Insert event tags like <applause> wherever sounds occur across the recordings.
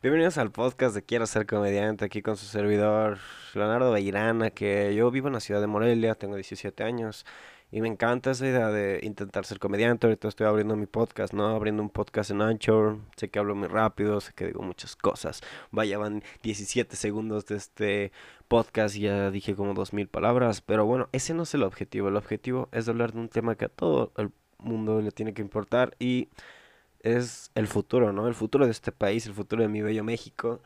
Bienvenidos al podcast de Quiero ser comediante, aquí con su servidor Leonardo Beirana, que yo vivo en la ciudad de Morelia, tengo 17 años y me encanta esa idea de intentar ser comediante. Ahorita estoy abriendo mi podcast, ¿no? Abriendo un podcast en Anchor, sé que hablo muy rápido, sé que digo muchas cosas. Vaya, van 17 segundos de este podcast y ya dije como 2000 palabras, pero bueno, ese no es el objetivo, el objetivo es hablar de un tema que a todo el mundo le tiene que importar y es el futuro, ¿no? El futuro de este país, el futuro de mi bello México,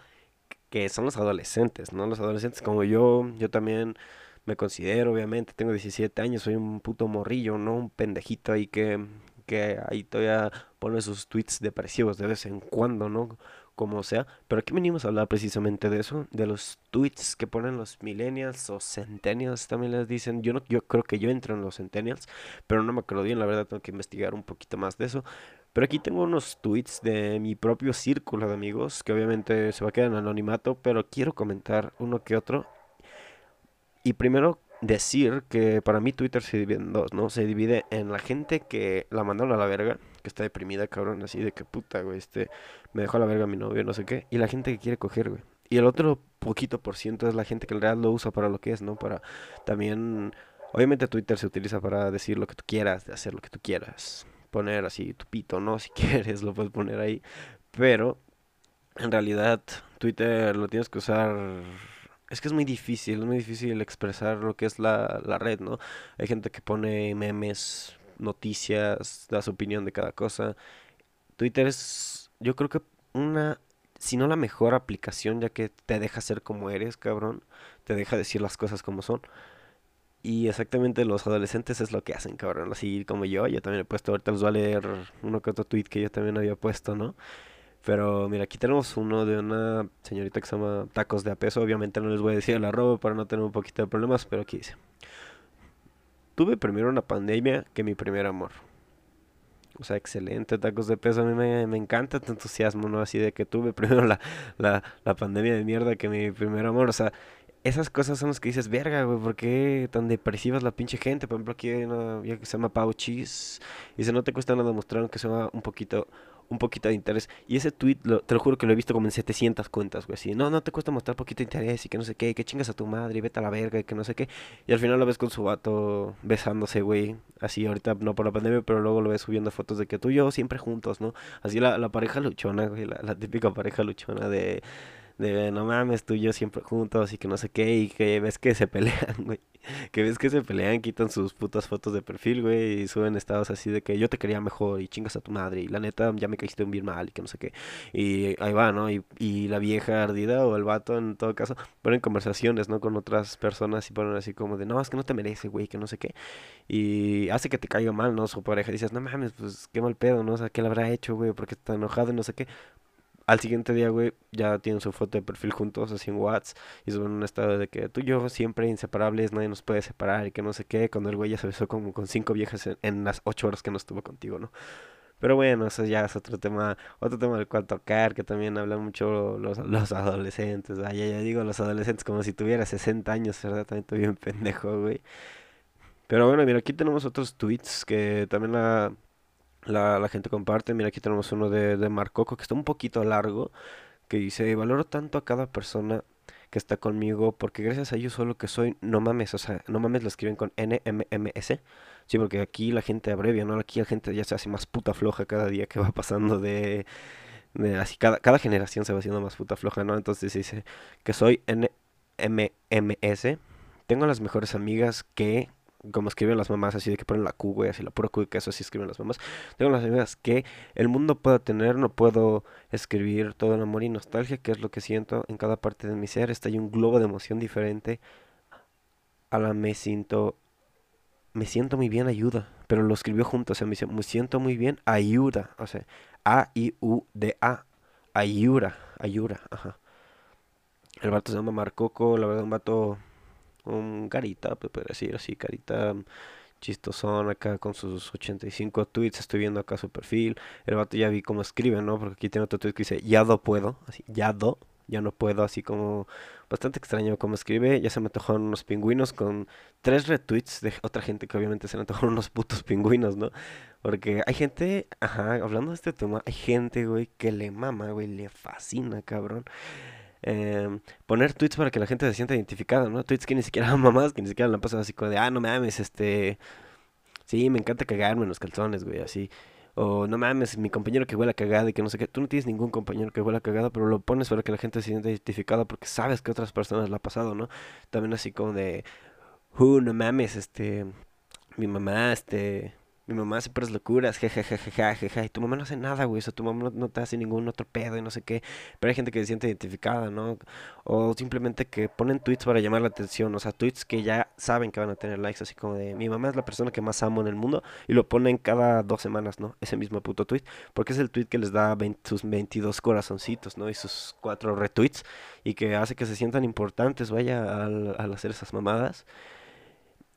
que son los adolescentes, ¿no? Los adolescentes como yo, yo también me considero, obviamente, tengo 17 años, soy un puto morrillo, ¿no? Un pendejito ahí que, que ahí todavía pone sus tweets depresivos de vez en cuando, ¿no? Como sea. Pero aquí venimos a hablar precisamente de eso, de los tweets que ponen los millennials o centennials también les dicen. Yo no, yo creo que yo entro en los centennials, pero no me acuerdo bien, la verdad tengo que investigar un poquito más de eso. Pero aquí tengo unos tweets de mi propio círculo de amigos, que obviamente se va a quedar en anonimato, pero quiero comentar uno que otro. Y primero decir que para mí Twitter se divide en dos, ¿no? Se divide en la gente que la mandaron a la verga, que está deprimida, cabrón, así de que puta, güey, este, me dejó a la verga mi novio, no sé qué, y la gente que quiere coger, güey. Y el otro poquito por ciento es la gente que en realidad lo usa para lo que es, ¿no? Para también, obviamente Twitter se utiliza para decir lo que tú quieras, de hacer lo que tú quieras poner así tu pito, ¿no? <laughs> Si quieres, lo puedes poner ahí. Pero en realidad Twitter lo tienes que usar. Es que es muy difícil, es muy difícil expresar lo que es la, la red, ¿no? Hay gente que pone memes, noticias, da su opinión de cada cosa. Twitter es, yo creo que una, si no la mejor aplicación, ya que te deja ser como eres, cabrón. Te deja decir las cosas como son. Y exactamente los adolescentes es lo que hacen, cabrón. Así como yo, yo también he puesto, ahorita les voy a leer uno que otro tweet que yo también había puesto, ¿no? Pero mira, aquí tenemos uno de una señorita que se llama Tacos de Apeso. Obviamente no les voy a decir el arroba para no tener un poquito de problemas, pero aquí dice. Tuve primero una pandemia que mi primer amor. O sea, excelente, tacos de peso. A mí me, me encanta tu entusiasmo, ¿no? Así de que tuve primero la, la, la pandemia de mierda que mi primer amor. O sea, esas cosas son las que dices, verga, güey, ¿por qué tan depresiva es la pinche gente? Por ejemplo, aquí hay una que se llama Pau Cheese. Dice, no te cuesta nada mostrar que se llama un poquito, un poquito de interés. Y ese tweet, lo, te lo juro que lo he visto como en 700 cuentas, güey. Así, no, no te cuesta mostrar poquito de interés y que no sé qué, que chingas a tu madre y vete a la verga y que no sé qué. Y al final lo ves con su vato besándose, güey. Así, ahorita no por la pandemia, pero luego lo ves subiendo fotos de que tú y yo siempre juntos, ¿no? Así la, la pareja luchona, güey, la, la típica pareja luchona de de no mames, tú y yo siempre juntos y que no sé qué, y que ves que se pelean, <laughs> güey. Que ves que se pelean, quitan sus putas fotos de perfil, güey, y suben estados así de que yo te quería mejor y chingas a tu madre, y la neta ya me caíste un bien mal y que no sé qué. Y ahí va, ¿no? Y, y la vieja ardida o el vato, en todo caso, ponen conversaciones, ¿no? Con otras personas y ponen así como de, no, es que no te merece, güey, que no sé qué. Y hace que te caiga mal, ¿no? Su pareja. dices, no mames, pues qué mal pedo, ¿no? O sea, ¿qué le habrá hecho, güey? Porque está enojado y no sé qué al siguiente día, güey, ya tienen su foto de perfil juntos, así en Whats, y suben un estado de que tú y yo siempre inseparables, nadie nos puede separar, y que no sé qué, cuando el güey ya se besó como con cinco viejas en, las ocho horas que no estuvo contigo, ¿no? Pero bueno, eso ya es otro tema, otro tema del cual tocar, que también hablan mucho los, los adolescentes, ya, ya digo los adolescentes como si tuviera 60 años, ¿verdad? También estoy bien pendejo, güey. Pero bueno, mira, aquí tenemos otros tweets que también la la, la gente comparte. Mira, aquí tenemos uno de, de Marcoco que está un poquito largo, que dice, valoro tanto a cada persona que está conmigo, porque gracias a ellos solo que soy, no mames, o sea, no mames lo escriben con N-M-M-S. Sí, porque aquí la gente abrevia, ¿no? Aquí la gente ya se hace más puta floja cada día que va pasando de... de así, cada, cada generación se va haciendo más puta floja, ¿no? Entonces dice que soy N-M-M-S. Tengo las mejores amigas que como escriben las mamás, así de que ponen la Q, güey, así la pura Q y que eso así escriben las mamás. Tengo las ideas que el mundo pueda tener, no puedo escribir todo el amor y nostalgia, que es lo que siento en cada parte de mi ser. Está ahí un globo de emoción diferente. A la me siento, me siento muy bien, ayuda. Pero lo escribió junto, o sea, me, me siento muy bien, ayuda. O sea, A-I-U-D-A, ayuda, ayuda, ajá. El vato se llama Marcoco, la verdad, un vato un carita, pues puede decir así, carita chistosón acá con sus 85 tweets, estoy viendo acá su perfil, el vato ya vi cómo escribe, ¿no? Porque aquí tiene otro tweet que dice, ya do puedo, así, ya do, ya no puedo, así como bastante extraño como escribe, ya se me antojaron unos pingüinos con tres retweets de otra gente que obviamente se le antojaron unos putos pingüinos, ¿no? Porque hay gente, ajá, hablando de este tema, hay gente, güey, que le mama, güey, le fascina, cabrón. Em, poner tweets para que la gente se sienta identificada, ¿no? Tweets que ni siquiera <laughs> mamás, que ni siquiera la pasan así como de, ah, no mames, este... Sí, me encanta cagarme en los calzones, güey, así. O no mames, mi compañero que huele a cagada y que no sé qué. Tú no tienes ningún compañero que huele a cagada, pero lo pones para que la gente se sienta identificada porque sabes que otras personas lo ha pasado, ¿no? También así como de, uh, no mames, este, mi mamá, este, mi mamá hace puras locuras, jejejejejeje, y tu mamá no hace nada, güey, o tu mamá no, te hace ningún otro pedo y no sé qué, pero hay gente que se siente identificada, ¿no? O simplemente que ponen tweets para llamar la atención, o sea, tweets que ya saben que van a tener likes, así como de, mi mamá es la persona que más amo en el mundo, y lo ponen cada dos semanas, ¿no? Ese mismo puto tweet, porque es el tweet que les da sus 22 corazoncitos, ¿no? Y sus cuatro retweets, y que hace que se sientan importantes, vaya, al hacer esas mamadas.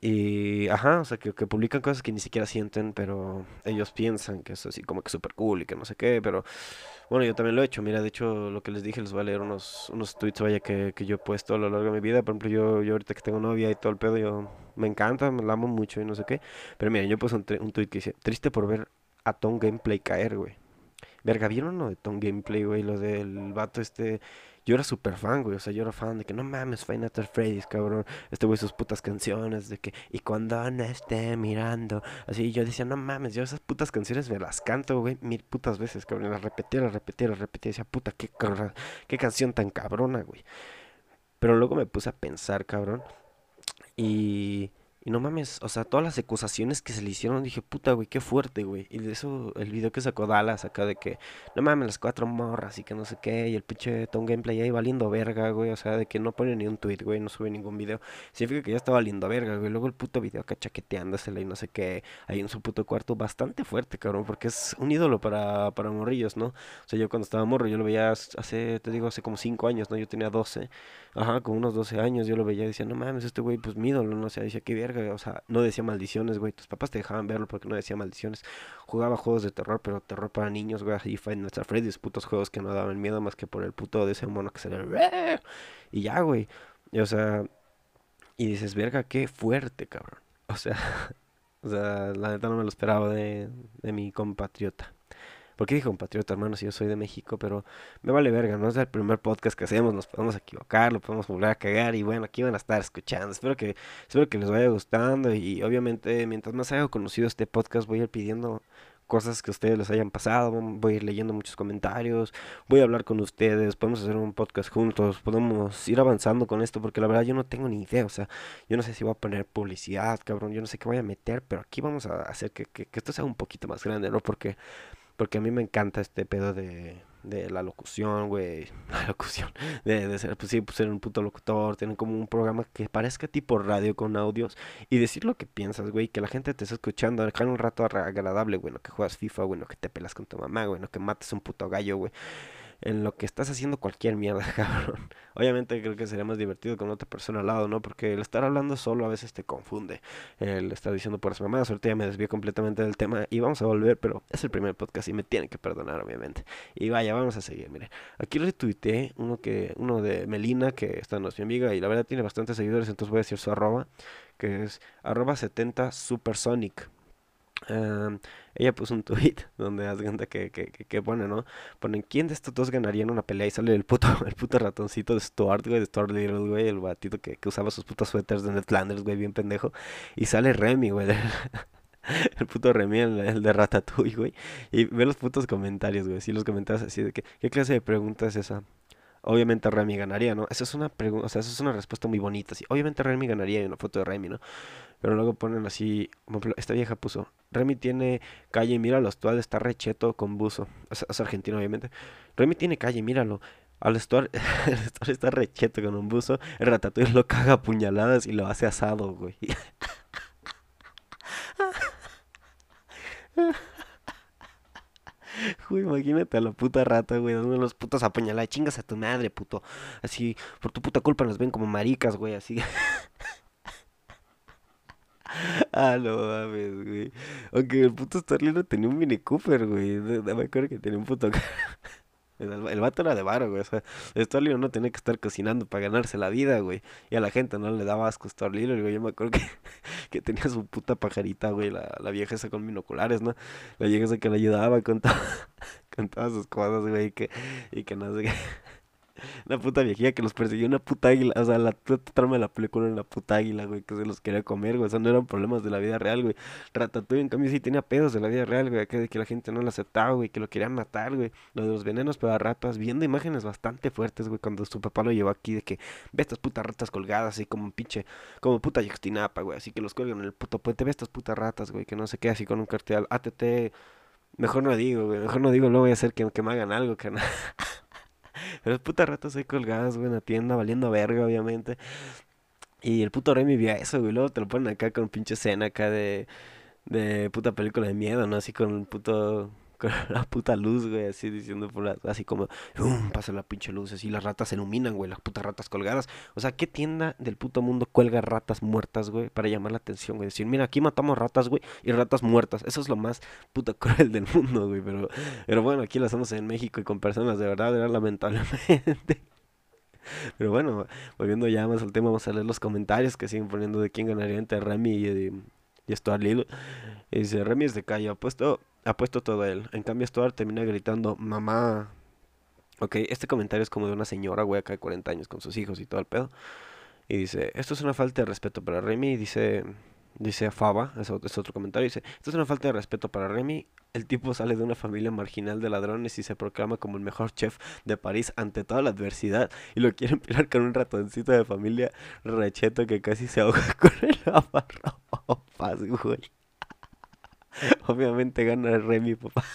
Y, ajá, o sea, que, que, publican cosas que ni siquiera sienten, pero ellos piensan que es así como que súper cool y que no sé qué, pero bueno, yo también lo he hecho. Mira, de hecho, lo que les dije, les voy a leer unos, unos tweets, vaya, que, que yo he puesto a lo largo de mi vida. Por ejemplo, yo, yo ahorita que tengo novia y todo el pedo, yo me encanta, me la amo mucho y no sé qué. Pero mira, yo puse un, un tweet que dice, triste por ver a Tom Gameplay caer, güey. Verga, ¿vieron lo de Tom Gameplay, güey? Lo del vato este yo era súper fan, güey. O sea, yo era fan de que no mames, Final Fantasy Freddy's, cabrón. Este güey, sus putas canciones de que. Y cuando no esté mirando. Así, yo decía, no mames, yo esas putas canciones me las canto, güey, mil putas veces, cabrón. Las repetía, las repetía, las repetía. Decía, puta, qué, qué canción tan cabrona, güey. Pero luego me puse a pensar, cabrón. Y. Y no mames, o sea, todas las acusaciones que se le hicieron, dije, puta, güey, qué fuerte, güey. Y de eso, el video que sacó Dallas acá de que, no mames, las cuatro morras y que no sé qué, y el pinche Tom Gameplay ahí valiendo verga, güey. O sea, de que no pone ni un tweet, güey, no sube ningún video. Significa que ya está valiendo verga, güey. Luego el puto video acá chaqueteándosela y no sé qué, ahí en su puto cuarto, bastante fuerte, cabrón, porque es un ídolo para, para morrillos, ¿no? O sea, yo cuando estaba morro, yo lo veía hace, te digo, hace como cinco años, ¿no? Yo tenía 12, ajá, con unos 12 años, yo lo veía y decía, no mames, este güey, pues mi ídolo, no sé, decía, qué verga, o sea, no decía maldiciones, güey. Tus papás te dejaban verlo porque no decía maldiciones. Jugaba juegos de terror, pero terror para niños, güey. Y fue nuestra Freddy's, putos juegos que no daban miedo más que por el puto de ese mono que se le... Y ya, güey. o sea... Y dices, verga, qué fuerte, cabrón. <laughs> O sea... <laughs> o sea, la neta no me lo esperaba de, de mi compatriota. ¿Por qué dijo patriota, hermano, si yo soy de México? Pero me vale verga, no es el primer podcast que hacemos, nos podemos equivocar, lo podemos volver a cagar y bueno, aquí van a estar escuchando. Espero que, espero que les vaya gustando y obviamente mientras más haya conocido este podcast voy a ir pidiendo cosas que ustedes les hayan pasado, voy a ir leyendo muchos comentarios, voy a hablar con ustedes, podemos hacer un podcast juntos, podemos ir avanzando con esto, porque la verdad yo no tengo ni idea, o sea, yo no sé si voy a poner publicidad, cabrón, yo no sé qué voy a meter, pero aquí vamos a hacer que, que, que esto sea un poquito más grande, ¿no? Porque porque a mí me encanta este pedo de, de la locución, güey. <laughs> La locución. De, de ser, pues sí, pues ser un puto locutor. Tener como un programa que parezca tipo radio con audios. Y decir lo que piensas, güey. Que la gente te está escuchando. Dejar un rato agradable, güey. Que juegas FIFA, güey. Que te pelas con tu mamá, güey. Que mates un puto gallo, güey en lo que estás haciendo cualquier mierda, <laughs> cabrón. Obviamente creo que sería más divertido con otra persona al lado, ¿no? Porque el estar hablando solo a veces te confunde. El estar diciendo por las mamadas, ahorita ya me desvío completamente del tema y vamos a volver, pero es el primer podcast y me tienen que perdonar, obviamente. Y vaya, vamos a seguir, mire. Aquí retuiteé uno que, uno de Melina, que esta no es mi amiga y la verdad tiene bastantes seguidores, entonces voy a decir su arroba, que es arroba 70 supersonic ella puso un <laughs> tweet donde haz cuenta que, que, que, pone, ¿no? Ponen, ¿quién de estos dos ganaría en una pelea? Y sale el puto, <laughs> el puto ratoncito de Stuart, güey, de Stuart Little, güey, el batito que, que usaba sus putos suéteres de Ned Flanders, güey, bien pendejo. Y sale Remy, güey, <laughs> el puto Remy, el, de Ratatouille, güey. Y ve los putos comentarios, güey, sí, los comentarios así de que, ¿qué clase de pregunta es esa? Obviamente Remy ganaría, ¿no? Esa es una pregunta, o sea, esa es una respuesta muy bonita, sí. Obviamente Remy ganaría en una foto de Remy, ¿no? Pero luego ponen así, esta vieja puso, Remy tiene calle, míralo, actual está recheto con buzo. Es, argentino, obviamente. Remy tiene calle, míralo. Al <laughs> está recheto con un buzo. El ratatouille lo caga a puñaladas y lo hace asado, güey. <laughs> <laughs> Uy, imagínate a la puta rata, güey, dando los putos a puñalada. Chingas a tu madre, puto. Así, por tu puta culpa nos ven como maricas, güey, así. <laughs> Ah, no mames, güey. Aunque el puto Starling no tenía un Mini Cooper, güey. Me acuerdo que tenía un puto. El, el vato era de varo, güey. O sea, no tenía que estar cocinando para ganarse la vida, güey. Y a la gente no le daba asco Starlilo, güey. Yo me acuerdo que, <laughs> que tenía su puta pajarita, güey. La, la vieja esa con binoculares, ¿no? La vieja esa que le ayudaba con, to- <laughs> con todas sus cosas, güey. Y que, y que no sé qué. Una puta viejilla que los persiguió una puta águila. O sea, la trama de la película era una puta águila, güey, que se los quería comer, güey. O sea, no eran problemas de la vida real, güey. Ratatouille, en cambio, sí tenía pedos de la vida real, güey. Que, que la gente no lo aceptaba, güey, que lo querían matar, güey. Lo de los venenos para ratas, viendo imágenes bastante fuertes, güey, cuando su papá lo llevó aquí, de que ve estas putas ratas colgadas, así como un pinche, como puta Yoxtinapa, güey. Así que los cuelgan en el puto puente, ve estas putas ratas, güey, que no sé qué, así con un cartel. ATT. Mejor no digo, güey. Mejor no digo, luego voy a hacer que, que me hagan algo, que <laughs> <laughs> Pero putas ratas ahí colgadas, güey, en la tienda, valiendo verga, obviamente. Y el puto Remy vio eso, güey. Luego te lo ponen acá con pinche escena acá de, de puta película de miedo, ¿no? Así con un puto. La puta luz, güey, así diciendo por la- así como, "Um", pasa la pinche luz, así las ratas se iluminan, güey, las putas ratas colgadas. O sea, ¿qué tienda del puto mundo cuelga ratas muertas, güey, para llamar la atención, güey? Decir, mira, aquí matamos ratas, güey, y ratas muertas. Eso es lo más puta <laughs> cruel del mundo, güey, pero, pero bueno, aquí lo hacemos en México y con personas de verdad, lamentablemente. <laughs> Pero bueno, volviendo ya más al tema, vamos a leer los comentarios que siguen poniendo de quién ganaría entre Remy y, y, Stuart. Y dice, Remy es de calle, apuesto, apuesto todo a él. En cambio, Stuart termina gritando, mamá. Ok, este comentario es como de una señora, güey, acá de 40 años con sus hijos y todo el pedo. Y dice, esto es una falta de respeto para Remy. Y dice, dice Faba, es otro comentario, dice, esto es una falta de respeto para Remy. El tipo sale de una familia marginal de ladrones y se proclama como el mejor chef de París ante toda la adversidad. Y lo quieren pilar con un ratoncito de familia recheto que casi se ahoga <laughs> con el <laughs> Obviamente gana Remy, papá. <laughs>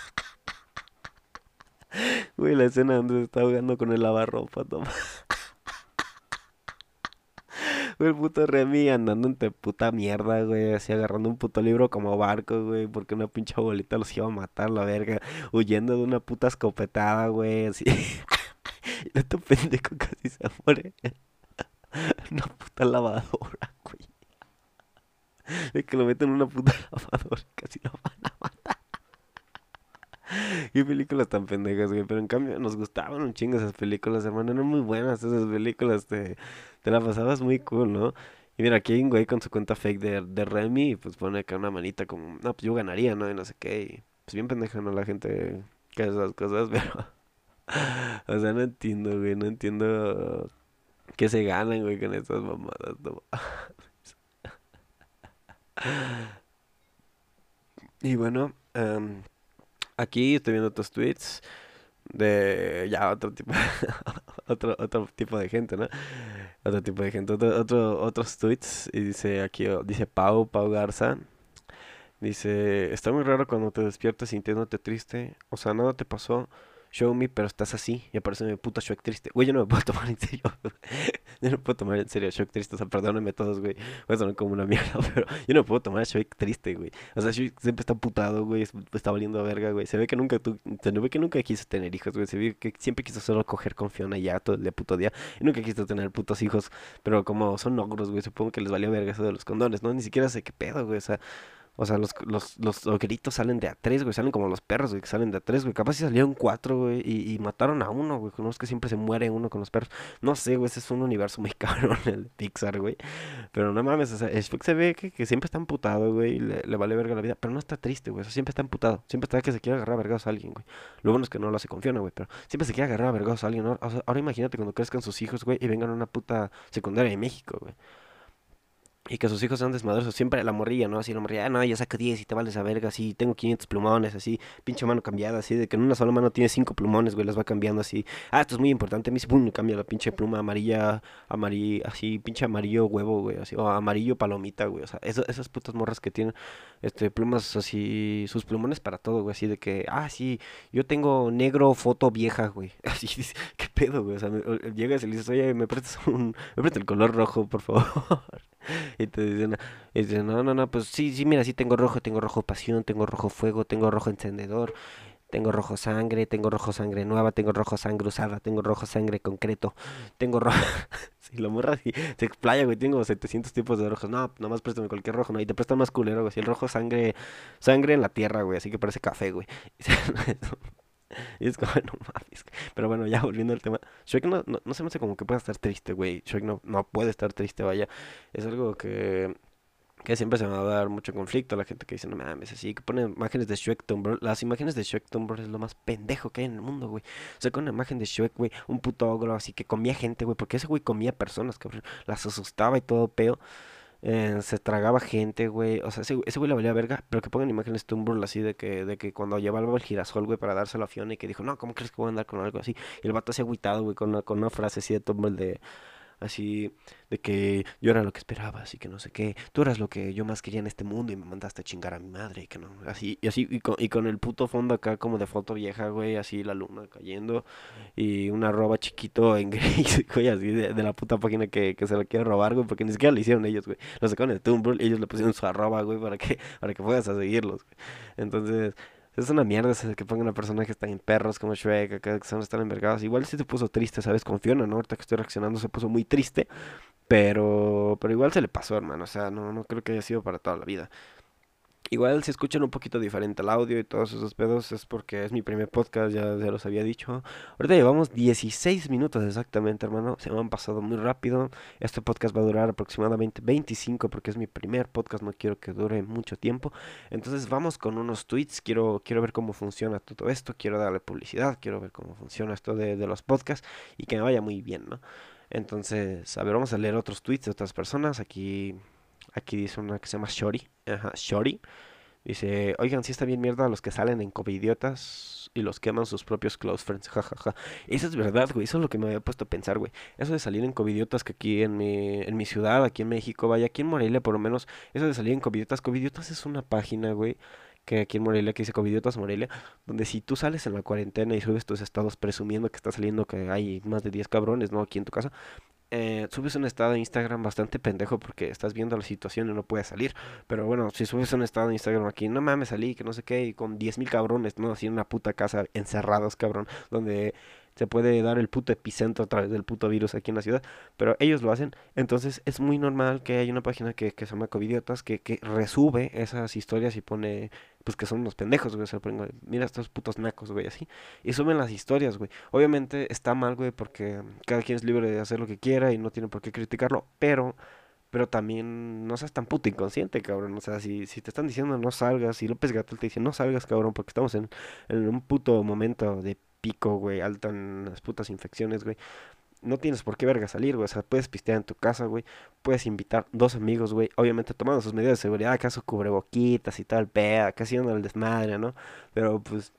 Güey, la escena donde se está ahogando con el lavarropas, <laughs> no Güey, el puto Remy andando entre puta mierda, güey, así agarrando un puto libro como barco, güey, porque una pinche abuelita los iba a matar, la verga, huyendo de una puta escopetada, güey, así. El otro pendejo casi se muere. Una puta lavadora, güey. <laughs> Es que lo meten en una puta <laughs> lavadora, casi lo van a matar. <laughs> Qué películas tan pendejas, güey. Pero en cambio nos gustaban un chingo esas películas, hermano. Eran muy buenas esas películas. Te, te la pasabas muy cool, ¿no? Y mira, aquí hay un güey con su cuenta fake de, de Remy y pues pone acá una manita como, no, pues yo ganaría, ¿no? Y no sé qué. Y pues bien pendeja, ¿no? La gente que hace esas cosas, pero... O sea, no entiendo, güey. No entiendo qué se ganan, güey, con esas mamadas, no. <gasps> Y bueno, em, aquí estoy viendo otros tweets de ya otro tipo <laughs> otro otro tipo de gente, ¿no? Otro tipo de gente, otro, otro otros tweets y dice aquí dice Pau Pau Garza dice, "Está muy raro cuando te despiertas sintiéndote triste, o sea, nada te pasó." Show me, pero estás así. Y aparece mi puta Shrek triste. Güey, yo no me puedo <laughs> tomar en serio. Yo no puedo tomar en serio a Shrek triste. O sea, perdónenme todos, güey. Voy a sonar como una mierda, <laughs> pero yo no puedo tomar a Shrek triste, güey. O sea, Shrek siempre está putado, güey. es- Está valiendo a verga, güey. Se ve que nunca tu- se ve que nunca quiso tener hijos, güey. Se ve que siempre quiso solo coger con Fiona ya todo el puto día. Y nunca quiso tener putos hijos. Pero como son ogros, güey, supongo que les valió verga eso de los condones, ¿no? Ni siquiera sé qué pedo, güey. O sea, o sea, los, los, los ogritos salen de a tres, güey. Salen como los perros, güey, que salen de a tres, güey. Capaz si salieron cuatro, güey. Y, y mataron a uno, güey. Conozco que siempre se muere uno con los perros. No sé, güey. Ese es un universo muy <laughs> cabrón, el Pixar, güey. Pero no mames, o sea, Shrek se ve que, que siempre está emputado, güey. Le, le vale verga la vida. Pero no está triste, güey. O sea, siempre está emputado. Siempre está que se quiere agarrar a vergados a alguien, güey. Lo bueno es que no lo hace con Fiona, güey. Pero siempre se quiere agarrar a vergados a alguien. O sea, ahora imagínate cuando crezcan sus hijos, güey. Y vengan a una puta secundaria de México, güey. Y que sus hijos sean desmadrosos. Siempre la morrilla, ¿no? Así la morrilla, ah, no, ya saca 10 y te vales a verga, así, tengo 500 plumones, así, pinche mano cambiada, así, de que en una sola mano tiene 5 plumones, güey, las va cambiando así. Ah, esto es muy importante, me dice, pum, cambia la pinche pluma amarilla, amarillo, así, pinche amarillo huevo, güey, así, o amarillo palomita, güey, o sea, esas putas morras que tienen, este, plumas así, sus plumones para todo, güey, así de que, ah, sí, yo tengo negro foto vieja, güey, <laughs> así, ¿qué pedo, güey? O sea, me- llegas y le dices, oye, ¿me prestas un, me prestas el color rojo, por favor? <laughs> Y te dicen, no, no, no, pues sí, sí, mira, sí tengo rojo, tengo rojo pasión, tengo rojo fuego, tengo rojo encendedor, tengo rojo sangre, tengo rojo sangre nueva, tengo rojo sangre usada, tengo rojo sangre concreto, tengo rojo... Si lo morra se explaya, güey, tengo 700 tipos de rojos. No, nomás préstame cualquier rojo, ¿no? Y te prestan más culero, güey. Si el rojo sangre, sangre en la tierra, güey, así que parece café, güey. <laughs> <laughs> Y es como, <laughs> no mames. Pero bueno, ya volviendo al tema. Shrek no, no, no se me hace como que pueda estar triste, güey. Shrek no, no puede estar triste, vaya. Es algo que que siempre se va a dar mucho conflicto. La gente que dice, no mames, así, que pone imágenes de Shrek Tumblr. Las imágenes de Shrek Tumblr es lo más pendejo que hay en el mundo, güey. O sea, con una imagen de Shrek, güey, un puto ogro así que comía gente, güey, porque ese güey comía personas, cabrón. Las asustaba y todo peo. Eh, se tragaba gente, güey. O sea, ese, ese güey la valía verga. Pero que pongan imágenes Tumblr así de que, de que cuando llevaba el girasol, güey, para dárselo a Fiona y que dijo, no, ¿cómo crees que voy a andar con algo así? Y el vato así agüitado, güey, con una, con una frase así de Tumblr de así de que yo era lo que esperabas y que no sé qué, tú eras lo que yo más quería en este mundo y me mandaste a chingar a mi madre y que no, así, y así, y con, y con el puto fondo acá como de foto vieja, güey, así la luna cayendo y una roba chiquito en <laughs> gris, güey, así de, la puta página que, que se la quiere robar, güey, porque ni siquiera lo hicieron ellos, güey, lo sacaron de Tumblr ellos le pusieron su arroba, güey, para que, para que puedas a seguirlos, güey. Entonces, es una mierda ese que pongan a personajes tan perros como Shrek, que son están envergados. Igual sí se puso triste, ¿sabes? Con Fiona, ¿no? Ahorita que estoy reaccionando se puso muy triste. Pero, pero igual se le pasó, hermano. O sea, no, no creo que haya sido para toda la vida. Igual si escuchan un poquito diferente el audio y todos esos pedos es porque es mi primer podcast, ya, ya los había dicho. Ahorita llevamos 16 minutos exactamente, hermano. Se me han pasado muy rápido. Este podcast va a durar aproximadamente 25 porque es mi primer podcast, no quiero que dure mucho tiempo. Entonces vamos con unos tweets. Quiero, quiero ver cómo funciona todo esto. Quiero darle publicidad. Quiero ver cómo funciona esto de, de los podcasts y que me vaya muy bien, ¿no? Entonces, a ver, vamos a leer otros tweets de otras personas. Aquí Aquí dice una que se llama Shori. Ajá, Shori. Dice, oigan, si está bien mierda los que salen en covidiotas y los queman sus propios close friends, jajaja. Eso es verdad, güey, eso es lo que me había puesto a pensar, güey. Eso de salir en covidiotas que aquí en mi, en mi ciudad, aquí en México, vaya, aquí en Morelia por lo menos, eso de salir en covidiotas, covidiotas es una página, güey, que aquí en Morelia, que dice Covidiotas Morelia, donde si tú sales en la cuarentena y subes tus estados presumiendo que está saliendo que hay más de 10 cabrones, ¿no? Aquí en tu casa, eh, subes un estado de Instagram bastante pendejo porque estás viendo la situación y no puedes salir. Pero bueno, si subes un estado de Instagram aquí, no mames, salí, que no sé qué, y con 10.000 cabrones, ¿no? Así en una puta casa encerrados, cabrón, donde se puede dar el puto epicentro a través del puto virus aquí en la ciudad, pero ellos lo hacen, entonces es muy normal que haya una página que, se llama Covidiotas que, que resube esas historias y pone, pues que son unos pendejos, güey, mira estos putos nacos, güey, así, y suben las historias, güey. Obviamente está mal, güey, porque cada quien es libre de hacer lo que quiera y no tiene por qué criticarlo, pero pero también no seas tan puto inconsciente, cabrón. O sea, si, si te están diciendo no salgas, y López Gatel te dice no salgas, cabrón, porque estamos en un puto momento de pico, güey, alto en las putas infecciones, güey. No tienes por qué verga salir, güey. O sea, puedes pistear en tu casa, güey. Puedes invitar dos amigos, güey. Obviamente tomando sus medidas de seguridad, acaso cubreboquitas y tal, pea, casi yendo al desmadre, ¿no? Pero pues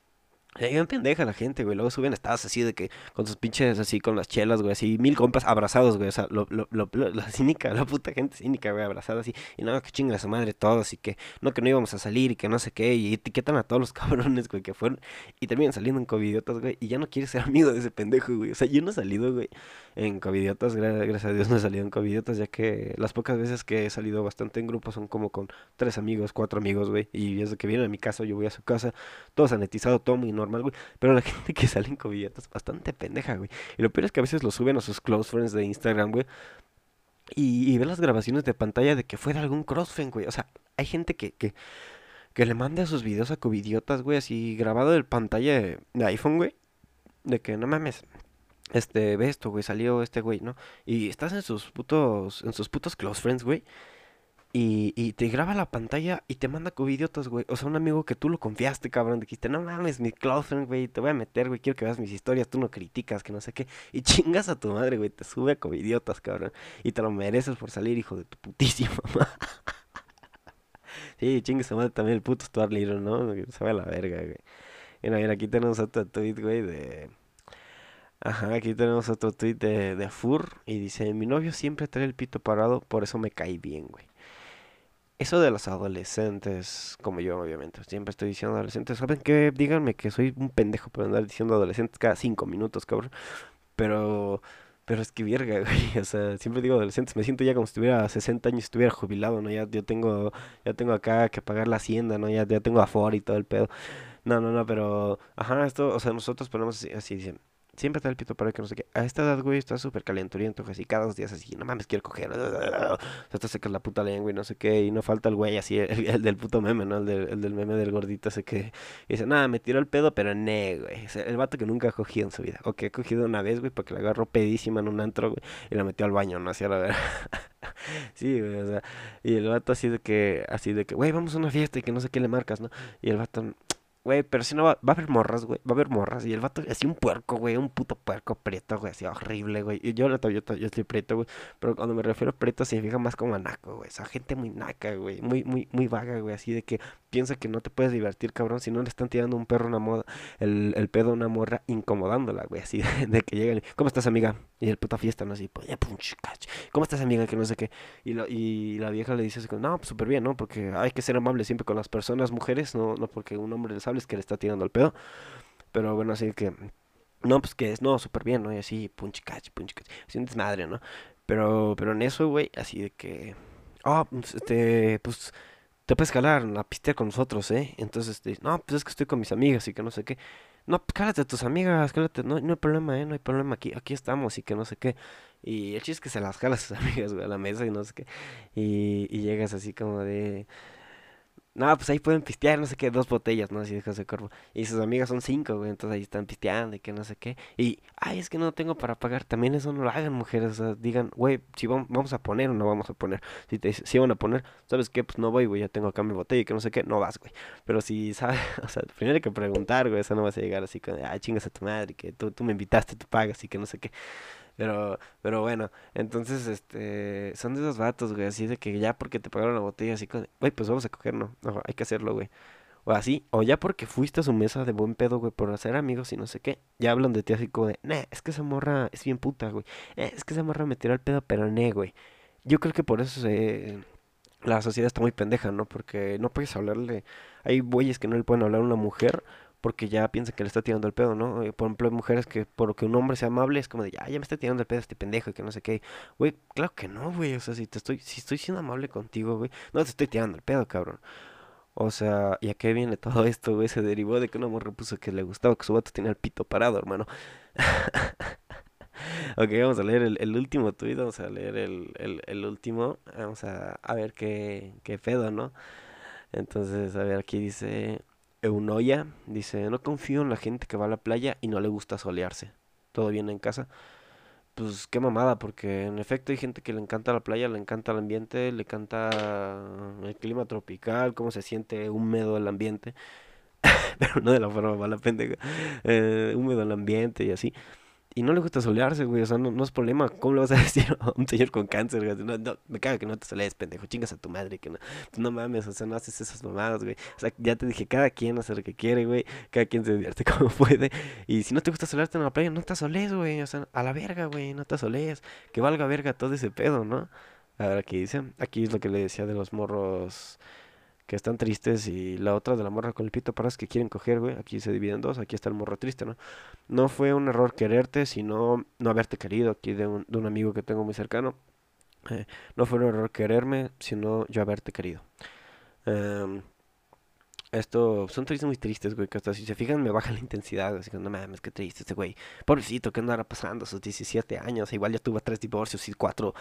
Llegan pendeja la gente, güey. Luego suben estados así de que con sus pinches así con las chelas, güey. Así mil compas abrazados, güey. O sea, lo, lo, lo, la cínica, la puta gente cínica, güey, abrazada así. Y no, que chinga su madre todos. Y que no, que no íbamos a salir y que no sé qué. Y etiquetan a todos los <laughs> cabrones, güey, que fueron. Y terminan saliendo en covidiotas, güey. Y ya no quieres ser amigo de ese pendejo, güey. O sea, yo no he salido, güey, en covidiotas. Gracias a Dios no he salido en covidiotas, ya que las pocas veces que he salido bastante en grupo son como con tres amigos, cuatro amigos, güey. Y desde que vienen a mi casa, yo voy a su casa. Todo sanitizado, todo muy normal, güey. Pero la <laughs> gente que sale en covidiotas es bastante pendeja, güey. Y lo peor es que a veces lo suben a sus close friends de Instagram, güey. Y, y las grabaciones de pantalla de que fuera algún crossfriend, güey. O sea, hay gente que, que, que le manda sus videos a covidiotas, güey, así grabado de pantalla de, de iPhone, güey. De que no mames, este, ve esto, güey, salió este güey, ¿no? Y estás en sus putos, en sus putos close friends, güey. Y, y te graba la pantalla y te manda covidiotas, güey. O sea, un amigo que tú lo confiaste, cabrón. Dijiste, no mames, mi close friend, güey. Te voy a meter, güey. Quiero que veas mis historias. Tú no criticas, que no sé qué. Y <laughs> chingas a tu madre, güey. Te sube a covidiotas, cabrón. Y te lo mereces por salir, hijo de tu putísima <laughs> sí, chingas a madre también el puto Stuart Little, ¿no? Se va a la verga, güey. Mira, mira, aquí tenemos otro tweet, güey, de... Ajá, aquí tenemos otro tweet de, de Fur y dice, mi novio siempre trae el pito parado, por eso me cae bien, güey. Eso de los adolescentes, como yo obviamente, siempre estoy diciendo adolescentes, ¿saben qué? Díganme que soy un pendejo por andar diciendo adolescentes cada cinco minutos, cabrón. Pero, pero es que verga, <laughs> güey, o sea, siempre digo adolescentes, me siento ya como si tuviera 60 años y estuviera jubilado, ¿no? Ya yo tengo, ya tengo acá que pagar la hacienda, ¿no? Ya, ya tengo aforo y todo el pedo. No, no, no, pero, ajá, esto, o sea, nosotros ponemos así, así dicen, siempre está el pito parado que no sé qué. A esta edad, güey, está súper calenturiento, así cada dos días así, no mames, quiero coger. <laughs> O sea, te secas la puta lengua y no sé qué. Y no falta el güey así, <laughs> el, del puto meme, ¿no? El del, el del meme del gordito ese que dice, nada, me tiró el pedo, pero ne, güey. el vato que nunca ha cogido en su vida. O que ha cogido una vez, güey, porque la agarró pedísima en un antro, güey, y la metió al baño, ¿no? Así a la verdad. <laughs> sí, güey, o sea, y el vato así de que, así de que, güey, vamos a una fiesta y que no sé qué le marcas, ¿no? Y el vato, Güey, pero si no va, va a haber morras, güey. Va a haber morras. Y el vato, así un puerco, güey. Un puto puerco prieto, güey. Así horrible, güey. Y yo, yo, yo, yo estoy prieto, güey. Pero cuando me refiero a prieto significa más como a naco, güey. O sea, gente muy naca, güey. Muy, muy, muy vaga, güey. Así de que piensa que no te puedes divertir, cabrón. Si no le están tirando un perro una moda, el, el pedo a una morra incomodándola, güey. Así <laughs> de, que llegan. ¿Cómo estás, amiga? Y el puta fiesta, ¿no? Así, pues, ¿cómo estás, amiga? Que no sé qué. Y, lo, y la vieja le dice así, no, pues súper bien, ¿no? Porque hay que ser amable siempre con las personas, mujeres. No, no porque un hombre les hable es que le está tirando el pedo. Pero bueno, así que. No, pues que es, no, súper bien, ¿no? Y así, punchicach, punchicach. Así un desmadre, ¿no? Pero, pero en eso, güey, así de que. Oh, este, pues. Te puedes calar la piste con nosotros, ¿eh? Entonces, este, no, pues es que estoy con mis amigas y que no sé qué. No, pues cálate a tus amigas, cálate, no, no hay problema, ¿eh? No hay problema, aquí, aquí estamos y que no sé qué. Y el chiste es que se las jala a sus <laughs> amigas, güey, a la mesa y no sé qué. Y llegas así como de. No, pues ahí pueden pistear, no sé qué, dos botellas, ¿no? Así de José Corvo. Y sus amigas son cinco, güey, entonces ahí están pisteando y que no sé qué. Y, ay, es que no tengo para pagar. También eso no lo hagan, mujeres. O sea, digan, güey, si vamos, a poner o no vamos a poner. Si te si van a poner, ¿sabes qué? Pues no voy, güey, ya tengo acá mi botella y que no sé qué, no vas, güey. Pero si, <laughs> ¿sabes? O sea, primero hay que preguntar, güey, eso no vas a llegar así con, ay, chingas a tu madre, que tú, tú me invitaste, tú pagas y que no sé qué. Pero, pero bueno, entonces, este, son de esos vatos, güey, así de que ya porque te pagaron la botella, así como, güey, pues vamos a coger, no, hay que hacerlo, güey. O así, o ya porque fuiste a su mesa de buen pedo, güey, por hacer amigos y no sé qué, ya hablan de ti así como de, nah, es que esa morra es bien puta, güey. Eh, es que esa morra me tiró el pedo, pero ne, güey. Yo creo que por eso se, la sociedad está muy pendeja, ¿no? Porque no puedes hablarle, hay güeyes que no le pueden hablar a una mujer porque ya piensa que le está tirando el pedo, ¿no? Eh, por ejemplo, hay mujeres que por que un hombre sea amable es como de, ya, ya me está tirando el pedo este pendejo y que no sé qué. Güey, claro que no, güey. O sea, si te estoy, si estoy siendo amable contigo, güey, no te estoy tirando el pedo, cabrón. O sea, ¿y a qué viene todo esto, güey? Se derivó de que un amor puso que le gustaba que su vato tenía el pito parado, hermano. <laughs> ok, vamos a leer el, último tuit, vamos a leer el, el, el último. Vamos a, a ver qué, qué pedo, ¿no? Entonces, a ver, aquí dice... Eunoya dice, no confío en la gente que va a la playa y no le gusta solearse. ¿Todo bien en casa? Pues qué mamada, porque en efecto hay gente que le encanta la playa, le encanta el ambiente, le encanta el clima tropical, cómo se siente húmedo el ambiente. <laughs> Pero no de la forma mala pendeja. Eh, húmedo el ambiente y así. Y no le gusta solearse, güey. O sea, no, es problema. ¿Cómo le vas a <laughs> decir a un señor con cáncer, güey? No, no, me caga que no te solees, pendejo. Chingas a tu madre. Que no, no mames, o sea, no haces esas mamadas, güey. O sea, ya te dije, cada quien hace lo que quiere, güey. Cada quien se divierte <laughs> como puede. Y si no te gusta solearte en la playa, no te soles, güey. O sea, a la verga, güey. No te soles. Que valga verga todo ese pedo, ¿no? A ver, aquí dice. Aquí es lo que le decía de los morros que están tristes y la otra de la morra con el pito que quieren coger, güey. Aquí se dividen dos, aquí está el morro triste, ¿no? No fue un error quererte, sino no haberte querido, aquí de un, de un amigo que tengo muy cercano. Eh, no fue un error quererme, sino yo haberte querido. Em, esto, son tristes muy tristes, güey, que hasta si se fijan me baja la intensidad, así que no mames, qué triste este güey. Pobrecito, ¿qué andará pasando sus 17 años? Igual ya tuvo tres divorcios y cuatro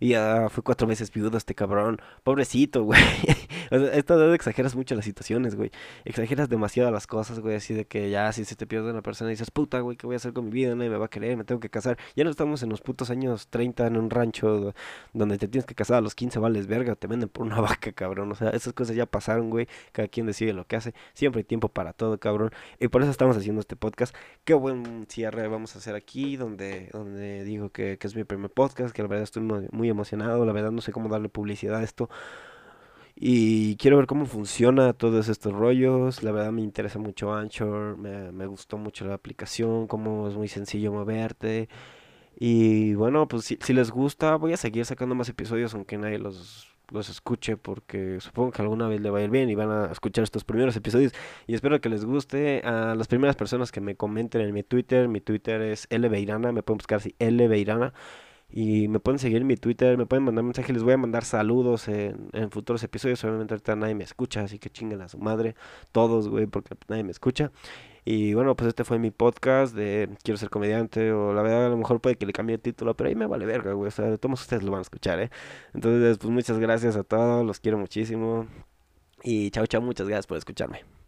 y ya fue cuatro veces viudo este cabrón. Pobrecito, güey. <laughs> o sea, esta vez exageras mucho las situaciones, güey. Exageras demasiado las cosas, güey. Así de que ya si se te pierde una persona y dices, puta, güey, ¿qué voy a hacer con mi vida? Nadie me va a querer, me tengo que casar. Ya no estamos en los putos años 30 en un rancho donde te tienes que casar a los 15, vales verga, te venden por una <laughs> vaca, cabrón. O sea, esas cosas ya pasaron, güey. Cada quien decide lo que hace. Siempre hay tiempo para todo, cabrón. Y por eso estamos haciendo este podcast. Qué buen cierre vamos a hacer aquí, donde, donde digo que, que es mi primer podcast, que la verdad estoy muy, muy emocionado, la verdad no sé cómo darle publicidad a esto. Y quiero ver cómo funciona todos estos rollos. La verdad me interesa mucho Anchor, me, me gustó mucho la aplicación, cómo es muy sencillo moverte. Y bueno, pues si, si, les gusta, voy a seguir sacando más episodios aunque nadie los, los escuche porque supongo que alguna vez le va a ir bien y van a escuchar estos primeros episodios. Y espero que les guste. A las primeras personas que me comenten en mi Twitter, mi Twitter es L me pueden buscar así, L Y me pueden seguir en mi Twitter, me pueden mandar mensajes, les voy a mandar saludos en, futuros episodios. Obviamente ahorita nadie me escucha, así que chinguen a su madre, todos, güey, porque nadie me escucha. Y bueno, pues este fue mi podcast de Quiero ser comediante, o la verdad a lo mejor puede que le cambie el título, pero ahí me vale verga, güey. O sea, de todos ustedes lo van a escuchar, ¿eh? Entonces, pues muchas gracias a todos, los quiero muchísimo. Y chao, chao, muchas gracias por escucharme.